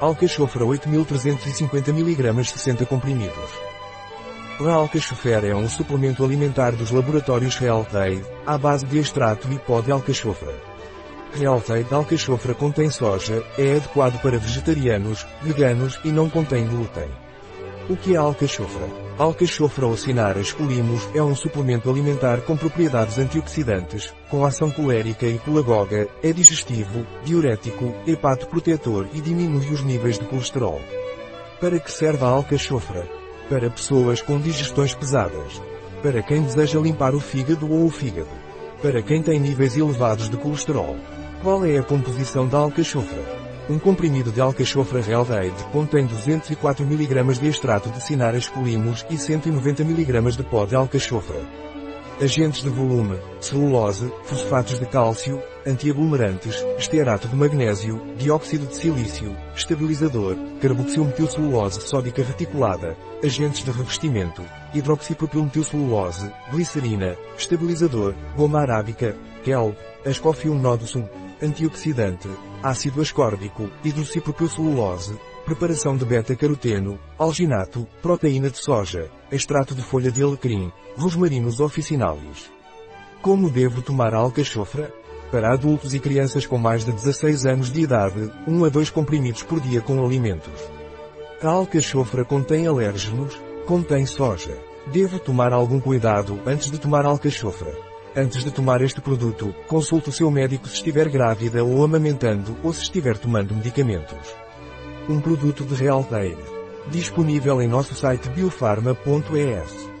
Alcachofra 8350 mg 60 comprimidos. Alcachofera é um suplemento alimentar dos laboratórios Realtade, à base de extrato e pó de alcachofra. Realtade alcachofra contém soja, é adequado para vegetarianos, veganos e não contém glúten. O que é alcachofra? Alcachofra ou Cinara escolimos é um suplemento alimentar com propriedades antioxidantes, com ação colérica e colagoga, é digestivo, diurético, hepatoprotetor e diminui os níveis de colesterol. Para que serve a alcachofra? Para pessoas com digestões pesadas. Para quem deseja limpar o fígado ou o fígado. Para quem tem níveis elevados de colesterol. Qual é a composição da alcachofra? Um comprimido de alcachofra Realdeide contém 204 mg de extrato de Cinara escolimos e 190 mg de pó de alcachofra. Agentes de volume, celulose, fosfatos de cálcio, antiaglomerantes, estearato de magnésio, dióxido de silício, estabilizador, carboxilmetilcelulose sódica reticulada, agentes de revestimento, hidroxipropilmetilcelulose, glicerina, estabilizador, goma arábica, kelp, ascofium nodosum, antioxidante, ácido ascórbico, hidroxipropilcelulose, preparação de beta-caroteno, alginato, proteína de soja, extrato de folha de alecrim, rosmarinos officinalis. Como devo tomar alcachofra? Para adultos e crianças com mais de 16 anos de idade, 1 a 2 comprimidos por dia com alimentos. A alcachofra contém alérgenos? Contém soja. Devo tomar algum cuidado antes de tomar alcachofra. Antes de tomar este produto, consulte o seu médico se estiver grávida ou amamentando ou se estiver tomando medicamentos. Um produto de Realtade. Disponível em nosso site biofarma.es.